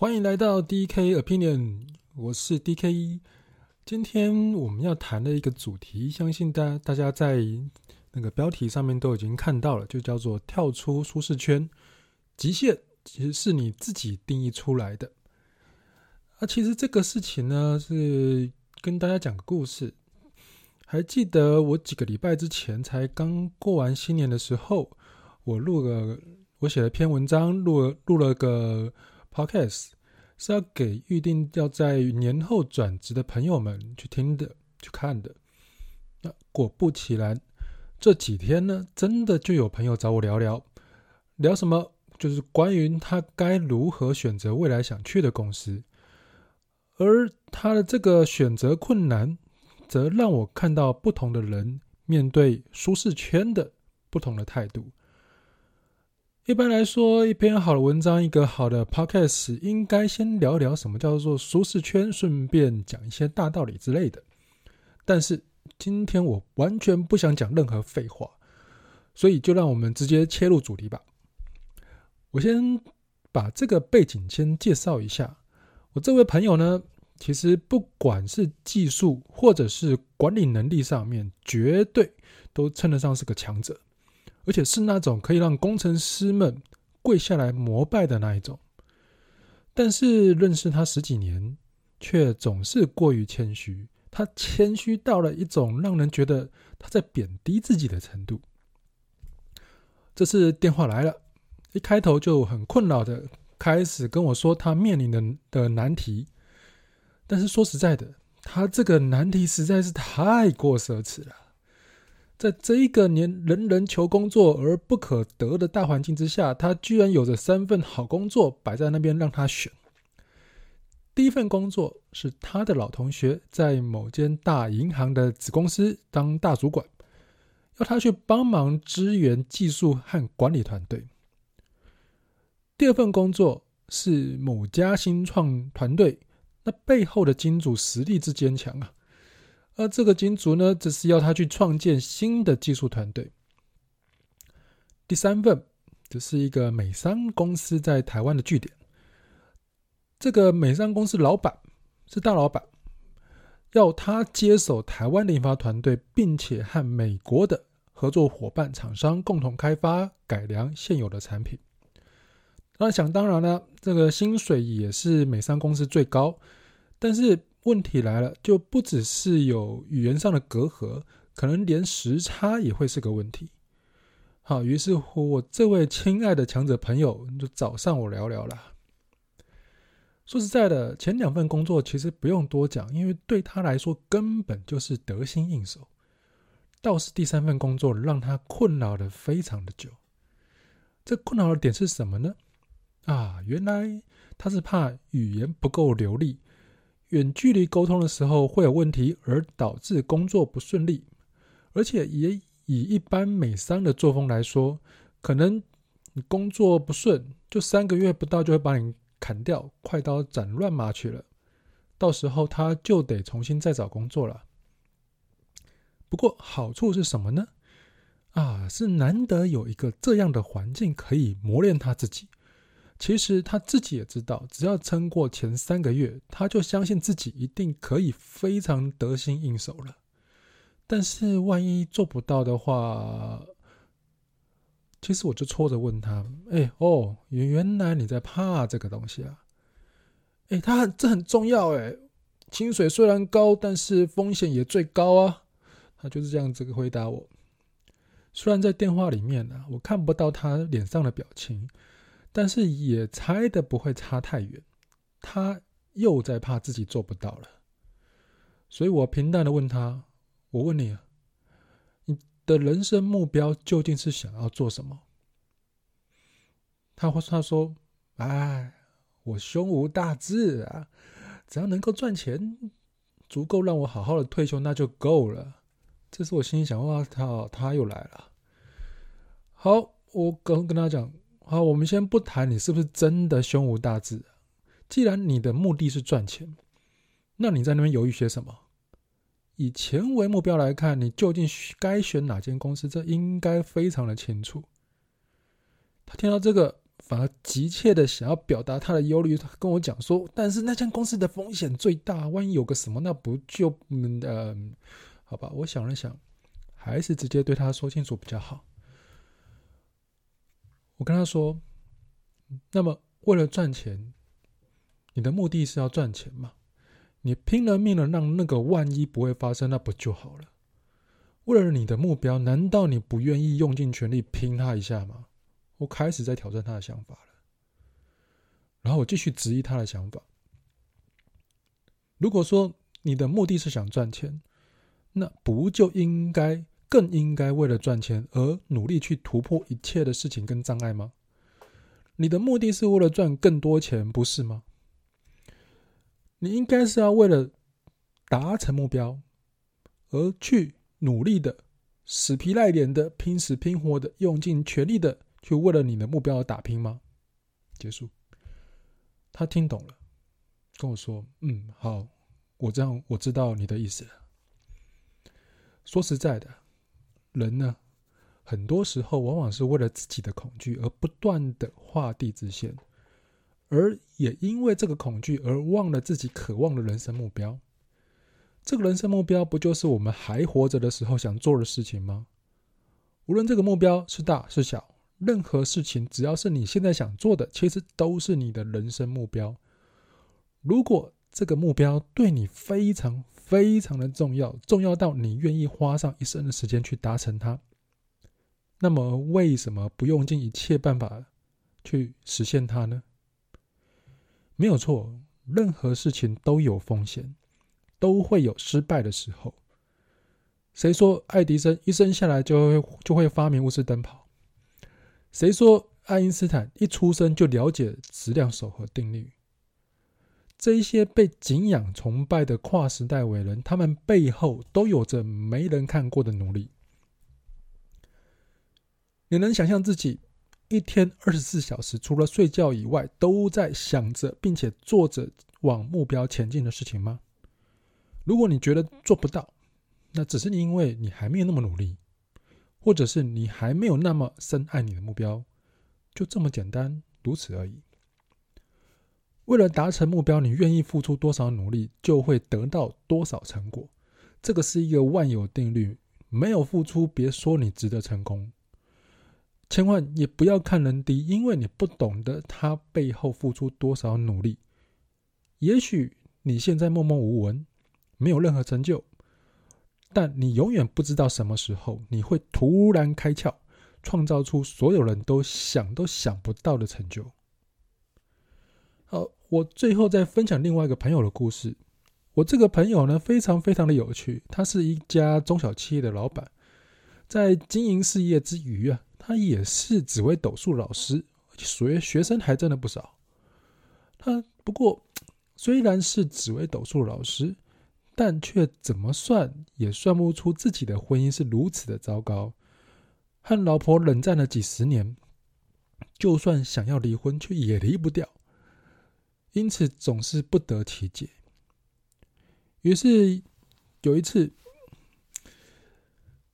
欢迎来到 DK Opinion，我是 DK。今天我们要谈的一个主题，相信大大家在那个标题上面都已经看到了，就叫做跳出舒适圈。极限其实是你自己定义出来的。啊，其实这个事情呢，是跟大家讲个故事。还记得我几个礼拜之前才刚过完新年的时候，我录了，我写了篇文章，录了录了个。Podcast 是要给预定要在年后转职的朋友们去听的、去看的。那果不其然，这几天呢，真的就有朋友找我聊聊，聊什么？就是关于他该如何选择未来想去的公司。而他的这个选择困难，则让我看到不同的人面对舒适圈的不同的态度。一般来说，一篇好的文章，一个好的 podcast，应该先聊聊什么叫做舒适圈，顺便讲一些大道理之类的。但是今天我完全不想讲任何废话，所以就让我们直接切入主题吧。我先把这个背景先介绍一下。我这位朋友呢，其实不管是技术或者是管理能力上面，绝对都称得上是个强者。而且是那种可以让工程师们跪下来膜拜的那一种，但是认识他十几年，却总是过于谦虚。他谦虚到了一种让人觉得他在贬低自己的程度。这次电话来了，一开头就很困扰的开始跟我说他面临的的难题。但是说实在的，他这个难题实在是太过奢侈了。在这一个年人人求工作而不可得的大环境之下，他居然有着三份好工作摆在那边让他选。第一份工作是他的老同学在某间大银行的子公司当大主管，要他去帮忙支援技术和管理团队。第二份工作是某家新创团队，那背后的金主实力之坚强啊！而这个金主呢，只是要他去创建新的技术团队。第三份，这是一个美商公司在台湾的据点。这个美商公司老板是大老板，要他接手台湾的研发团队，并且和美国的合作伙伴厂商共同开发改良现有的产品。那想当然了，这个薪水也是美商公司最高，但是。问题来了，就不只是有语言上的隔阂，可能连时差也会是个问题。好，于是乎，我这位亲爱的强者朋友就找上我聊聊了。说实在的，前两份工作其实不用多讲，因为对他来说根本就是得心应手。倒是第三份工作让他困扰的非常的久。这困扰的点是什么呢？啊，原来他是怕语言不够流利。远距离沟通的时候会有问题，而导致工作不顺利，而且也以一般美商的作风来说，可能你工作不顺，就三个月不到就会把你砍掉，快刀斩乱麻去了，到时候他就得重新再找工作了。不过好处是什么呢？啊，是难得有一个这样的环境可以磨练他自己。其实他自己也知道，只要撑过前三个月，他就相信自己一定可以非常得心应手了。但是万一做不到的话，其实我就戳着问他：“哎哦，原原来你在怕这个东西啊？哎，他很这很重要哎，薪水虽然高，但是风险也最高啊。”他就是这样子回答我。虽然在电话里面呢，我看不到他脸上的表情。但是也猜的不会差太远，他又在怕自己做不到了，所以我平淡的问他：“我问你，你的人生目标究竟是想要做什么？”他他说：“哎，我胸无大志啊，只要能够赚钱，足够让我好好的退休，那就够了。”这是我心里想：“哇，他他又来了。”好，我跟跟他讲。好，我们先不谈你是不是真的胸无大志。既然你的目的是赚钱，那你在那边犹豫些什么？以钱为目标来看，你究竟该选哪间公司？这应该非常的清楚。他听到这个，反而急切的想要表达他的忧虑，他跟我讲说：“但是那间公司的风险最大，万一有个什么，那不就嗯、呃，好吧？”我想了想，还是直接对他说清楚比较好。我跟他说：“那么为了赚钱，你的目的是要赚钱嘛？你拼了命的让那个万一不会发生，那不就好了？为了你的目标，难道你不愿意用尽全力拼他一下吗？”我开始在挑战他的想法了，然后我继续质疑他的想法。如果说你的目的是想赚钱，那不就应该更应该为了赚钱而努力去突破一切的事情跟障碍吗？你的目的是为了赚更多钱，不是吗？你应该是要为了达成目标而去努力的、死皮赖脸的、拼死拼活的、用尽全力的。去为了你的目标而打拼吗？结束。他听懂了，跟我说：“嗯，好，我这样我知道你的意思了。”说实在的，人呢，很多时候往往是为了自己的恐惧而不断的画地自限，而也因为这个恐惧而忘了自己渴望的人生目标。这个人生目标不就是我们还活着的时候想做的事情吗？无论这个目标是大是小。任何事情，只要是你现在想做的，其实都是你的人生目标。如果这个目标对你非常非常的重要，重要到你愿意花上一生的时间去达成它，那么为什么不用尽一切办法去实现它呢？没有错，任何事情都有风险，都会有失败的时候。谁说爱迪生一生下来就会就会发明鎢丝灯泡？谁说爱因斯坦一出生就了解质量守恒定律？这一些被敬仰崇拜的跨时代伟人，他们背后都有着没人看过的努力。你能想象自己一天二十四小时，除了睡觉以外，都在想着并且做着往目标前进的事情吗？如果你觉得做不到，那只是因为你还没有那么努力。或者是你还没有那么深爱你的目标，就这么简单，如此而已。为了达成目标，你愿意付出多少努力，就会得到多少成果。这个是一个万有定律，没有付出，别说你值得成功。千万也不要看人低，因为你不懂得他背后付出多少努力。也许你现在默默无闻，没有任何成就。但你永远不知道什么时候你会突然开窍，创造出所有人都想都想不到的成就。好，我最后再分享另外一个朋友的故事。我这个朋友呢，非常非常的有趣。他是一家中小企业的老板，在经营事业之余啊，他也是紫微斗数老师，学学生还真的不少。他不过虽然是紫微斗数老师。但却怎么算也算不出自己的婚姻是如此的糟糕，和老婆冷战了几十年，就算想要离婚，却也离不掉，因此总是不得其解。于是有一次，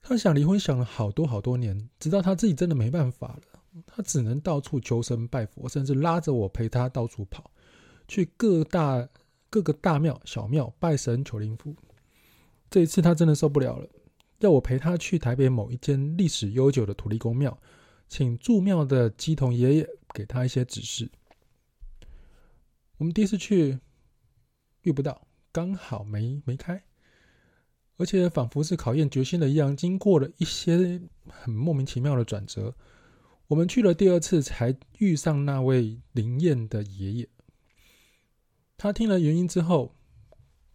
他想离婚，想了好多好多年，直到他自己真的没办法了，他只能到处求神拜佛，甚至拉着我陪他到处跑，去各大。各个大庙小庙拜神求灵符，这一次他真的受不了了，要我陪他去台北某一间历史悠久的土地公庙，请住庙的鸡童爷爷给他一些指示。我们第一次去遇不到，刚好没没开，而且仿佛是考验决心的一样，经过了一些很莫名其妙的转折，我们去了第二次才遇上那位灵验的爷爷。他听了原因之后，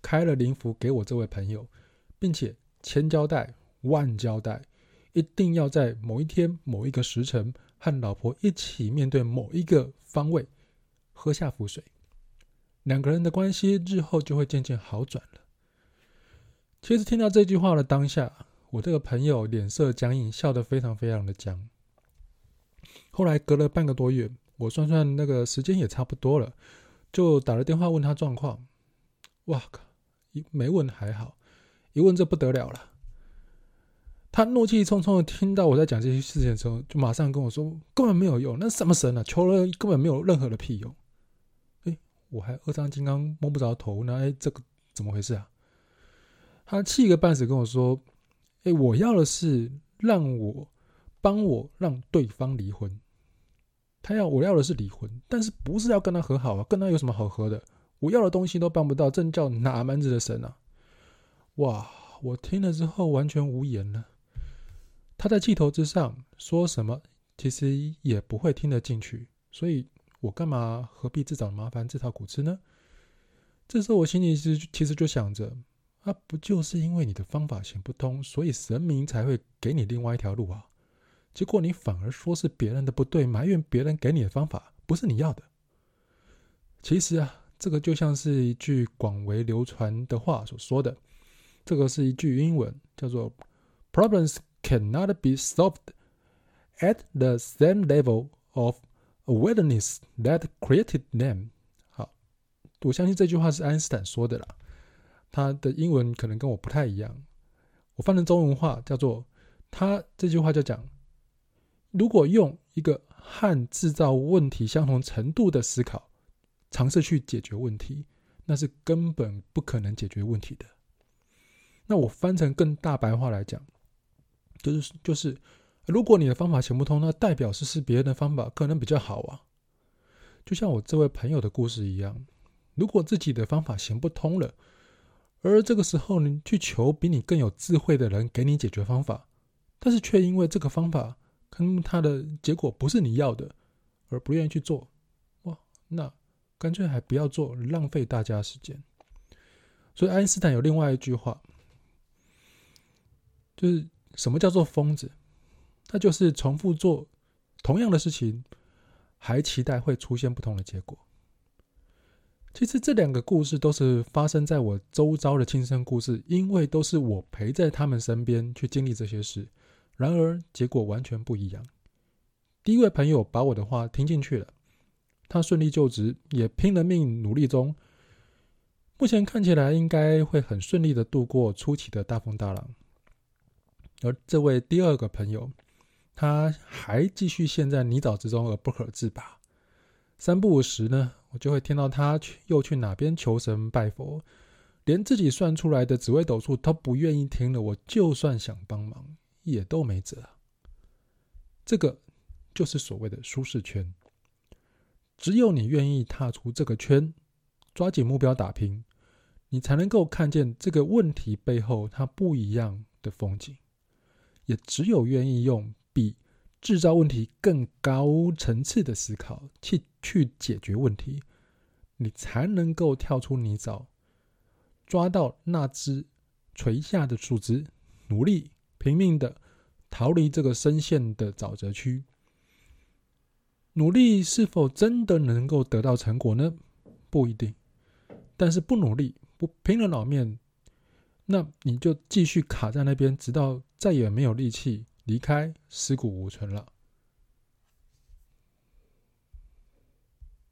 开了灵符给我这位朋友，并且千交代万交代，一定要在某一天某一个时辰和老婆一起面对某一个方位，喝下符水，两个人的关系日后就会渐渐好转了。其实听到这句话的当下，我这个朋友脸色僵硬，笑得非常非常的僵。后来隔了半个多月，我算算那个时间也差不多了。就打了电话问他状况，哇靠！一没问还好，一问这不得了了。他怒气冲冲的听到我在讲这些事情的时候，就马上跟我说：“根本没有用，那什么神啊？求了根本没有任何的屁用。”我还二章金刚摸不着头，呢哎，这个怎么回事啊？他气个半死，跟我说：“哎，我要的是让我帮我让对方离婚。他要我要的是离婚，但是不是要跟他和好啊？跟他有什么好和的？我要的东西都办不到，这叫哪门子的神啊？”哇！我听了之后完全无言了。他在气头之上说什么，其实也不会听得进去，所以我干嘛何必自找麻烦自讨苦吃呢？这时候我心里是其实就想着，啊，不就是因为你的方法行不通，所以神明才会给你另外一条路啊？结果你反而说是别人的不对，埋怨别人给你的方法不是你要的。其实啊，这个就像是一句广为流传的话所说的。这个是一句英文，叫做 “Problems cannot be solved at the same level of awareness that created them。”好，我相信这句话是爱因斯坦说的啦。他的英文可能跟我不太一样，我翻成中文话叫做他这句话就讲：如果用一个和制造问题相同程度的思考，尝试去解决问题，那是根本不可能解决问题的。那我翻成更大白话来讲，就是就是，如果你的方法行不通，那代表是是别人的方法可能比较好啊。就像我这位朋友的故事一样，如果自己的方法行不通了，而这个时候你去求比你更有智慧的人给你解决方法，但是却因为这个方法跟他的结果不是你要的，而不愿意去做，哇，那干脆还不要做，浪费大家时间。所以爱因斯坦有另外一句话。就是什么叫做疯子？他就是重复做同样的事情，还期待会出现不同的结果。其实这两个故事都是发生在我周遭的亲身故事，因为都是我陪在他们身边去经历这些事。然而结果完全不一样。第一位朋友把我的话听进去了，他顺利就职，也拼了命努力中，目前看起来应该会很顺利的度过初期的大风大浪。而这位第二个朋友，他还继续陷在泥沼之中而不可自拔。三不五时呢，我就会听到他去又去哪边求神拜佛，连自己算出来的紫微斗数他不愿意听了。我就算想帮忙，也都没辙。这个就是所谓的舒适圈。只有你愿意踏出这个圈，抓紧目标打拼，你才能够看见这个问题背后它不一样的风景。也只有愿意用比制造问题更高层次的思考去去解决问题，你才能够跳出泥沼，抓到那只垂下的树枝，努力拼命的逃离这个深陷的沼泽区。努力是否真的能够得到成果呢？不一定。但是不努力，不拼了老命。那你就继续卡在那边，直到再也没有力气离开，尸骨无存了。